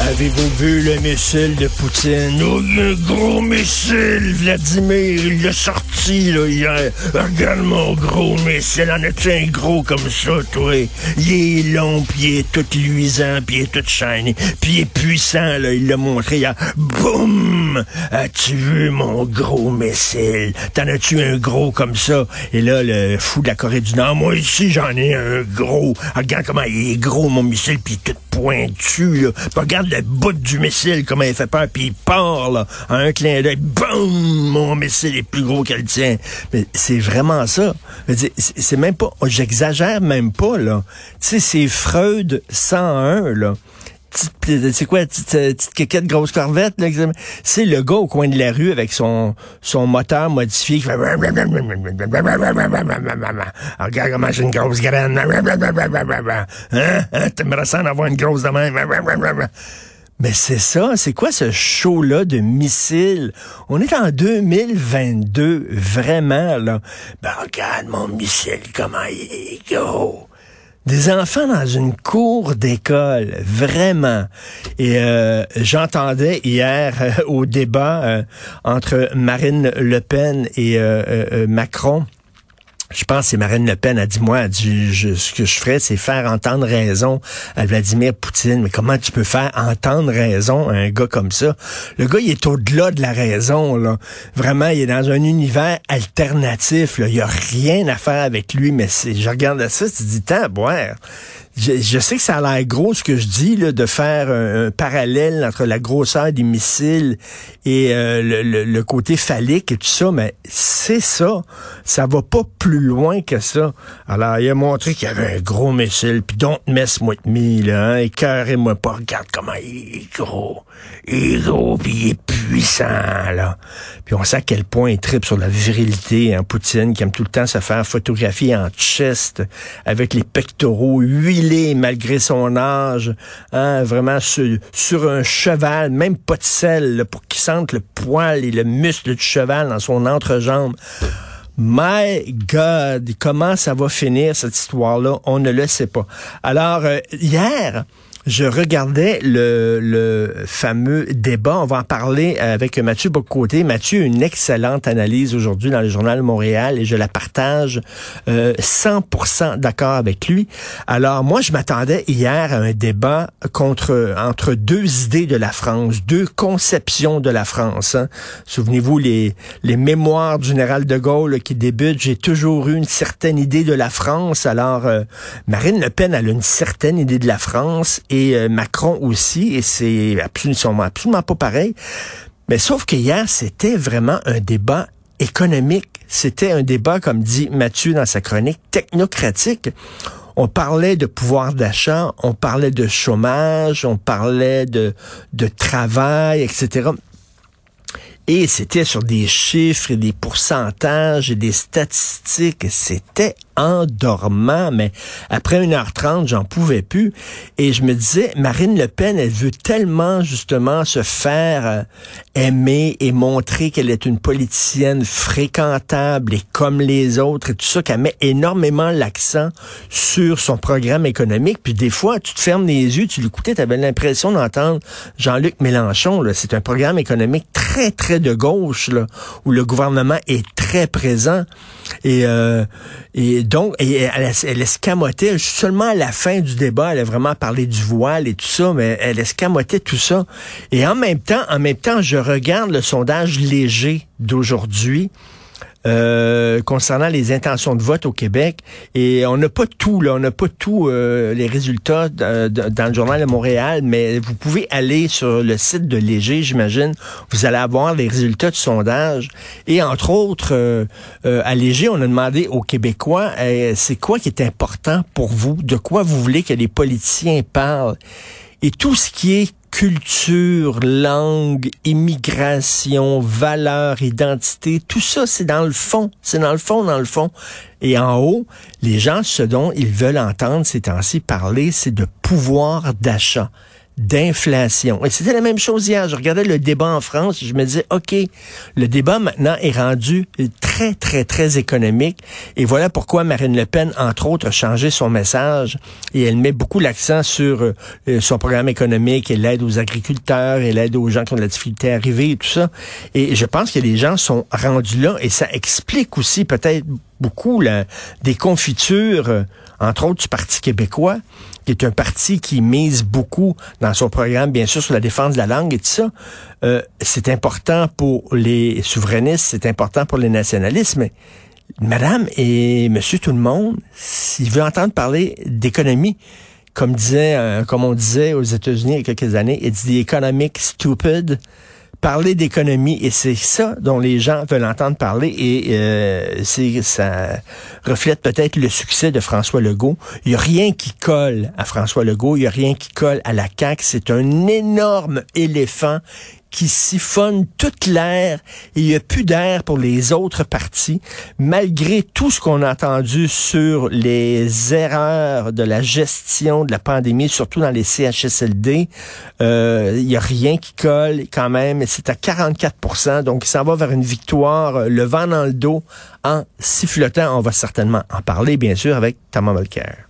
Avez-vous vu le missile de Poutine? Oh, le gros missile, Vladimir, il l'a sorti là, hier. Regarde mon gros missile, en as-tu un gros comme ça, toi? Il est long, puis il est tout luisant, puis il est tout shiny, puis il est puissant, là, il l'a montré hier. Boum! As-tu vu mon gros missile? T'en as-tu un gros comme ça? Et là, le fou de la Corée du Nord, moi ici, j'en ai un gros. Regarde comment il est gros, mon missile, puis tout pointu, là. Regarde le bout du missile, comment il fait peur, puis il part, là, à un clin d'œil, boum, mon missile est plus gros qu'elle tient. Mais c'est vraiment ça. C'est même pas, j'exagère même pas, là. Tu sais, c'est Freud 101, là. Petite- C'est quoi, petite, euh, petite quéquette, grosse corvette? C'est le gars au coin de la rue avec son, son moteur modifié qui fait... Regarde comment j'ai une grosse graine. Hein? Hein? T'aimerais ça en avoir grosse? Mais c'est ça, c'est quoi ce show-là de missiles? On est en 2022, vraiment, là. Ben, regarde mon missile, comment il est gros. Des enfants dans une cour d'école, vraiment. Et euh, j'entendais hier euh, au débat euh, entre Marine Le Pen et Macron. Je pense que c'est Marine Le Pen a dit, moi, dit, je- ce que je ferais, c'est faire entendre raison à Vladimir Poutine. Mais comment tu peux faire entendre raison à un gars comme ça? Le gars, il est au-delà de la raison, là. Vraiment, il est dans un univers alternatif. Il y a rien à faire avec lui, mais c'est, je regarde ça, tu dis, tant boire. Je, je sais que ça a l'air gros ce que je dis, là, de faire un, parallèle entre la grosseur des missiles et euh, le, le- le côté phallique et tout ça, mais c'est ça. Ça va pas plus loin que ça. Alors, il a montré qu'il y avait un gros missile, puis don't mess with me, là, hein, écœurez-moi pas, regarde comment il est gros. Il est gros, puis il est puissant, là. Puis on sait à quel point il tripe sur la virilité, hein, Poutine, qui aime tout le temps se faire photographier en chest, avec les pectoraux huilés malgré son âge, hein, vraiment sur, un cheval, même pas de sel, là, pour qu'il sente le poil et le muscle du cheval dans son entrejambe. My God, comment ça va finir cette histoire-là? On ne le sait pas. Alors, euh, hier, je regardais le, le fameux débat. On va en parler avec Mathieu Bocoté. Mathieu une excellente analyse aujourd'hui dans le journal Montréal et je la partage euh, 100% d'accord avec lui. Alors moi, je m'attendais hier à un débat contre entre deux idées de la France, deux conceptions de la France. hein. Souvenez-vous les les mémoires du général de Gaulle qui débutent. J'ai toujours eu une certaine idée de la France. Alors euh, Marine Le Pen elle a une certaine idée de la France et euh, Macron aussi. Et c'est absolument absolument pas pareil. Mais sauf que hier c'était vraiment un débat économique. C'était un débat, comme dit Mathieu dans sa chronique, technocratique. On parlait de pouvoir d'achat, on parlait de chômage, on parlait de, de travail, etc. Et c'était sur des chiffres et des pourcentages et des statistiques. C'était endormant, mais après 1h30, j'en pouvais plus. Et je me disais, Marine Le Pen, elle veut tellement justement se faire euh, aimer et montrer qu'elle est une politicienne fréquentable et comme les autres et tout ça, qu'elle met énormément l'accent sur son programme économique. Puis des fois, tu te fermes les yeux, tu l'écoutais, tu avais l'impression d'entendre Jean-Luc Mélenchon. C'est un programme économique très, très de gauche, là, où le gouvernement est très présent. Et, euh, et donc, elle, elle escamotait seulement à la fin du débat, elle a vraiment parlé du voile et tout ça, mais elle escamotait tout ça. Et en même temps, en même temps, je regarde le sondage léger d'aujourd'hui. Euh, concernant les intentions de vote au Québec. Et on n'a pas tout, là, on n'a pas tout euh, les résultats dans le journal de Montréal, mais vous pouvez aller sur le site de Léger, j'imagine. Vous allez avoir les résultats du sondage. Et entre autres, euh, euh, à Léger, on a demandé aux Québécois, c'est quoi qui est important pour vous? De quoi vous voulez que les politiciens parlent? Et tout ce qui est culture, langue, immigration, valeur, identité, tout ça, c'est dans le fond. C'est dans le fond, dans le fond. Et en haut, les gens, ce dont ils veulent entendre ces temps-ci parler, c'est de pouvoir d'achat d'inflation. Et c'était la même chose hier. Je regardais le débat en France, je me disais, OK, le débat maintenant est rendu très, très, très économique. Et voilà pourquoi Marine Le Pen, entre autres, a changé son message et elle met beaucoup l'accent sur euh, son programme économique et l'aide aux agriculteurs et l'aide aux gens qui ont de la difficulté à arriver et tout ça. Et je pense que les gens sont rendus là et ça explique aussi peut-être beaucoup des confitures, euh, entre autres du Parti québécois, qui est un parti qui mise beaucoup dans son programme, bien sûr, sur la défense de la langue et tout ça. Euh, c'est important pour les souverainistes, c'est important pour les nationalistes, mais madame et monsieur tout le monde, s'il veut entendre parler d'économie, comme disait, euh, comme on disait aux États-Unis il y a quelques années, it's the economic stupid parler d'économie et c'est ça dont les gens veulent entendre parler et euh, c'est ça reflète peut-être le succès de François Legault. Il y a rien qui colle à François Legault, il y a rien qui colle à la CAQ, c'est un énorme éléphant qui siphonne toute l'air et il n'y a plus d'air pour les autres partis, malgré tout ce qu'on a entendu sur les erreurs de la gestion de la pandémie, surtout dans les CHSLD. Euh, il n'y a rien qui colle quand même. C'est à 44% donc ça va vers une victoire, euh, le vent dans le dos en sifflotant. On va certainement en parler, bien sûr, avec Thomas Mulcair.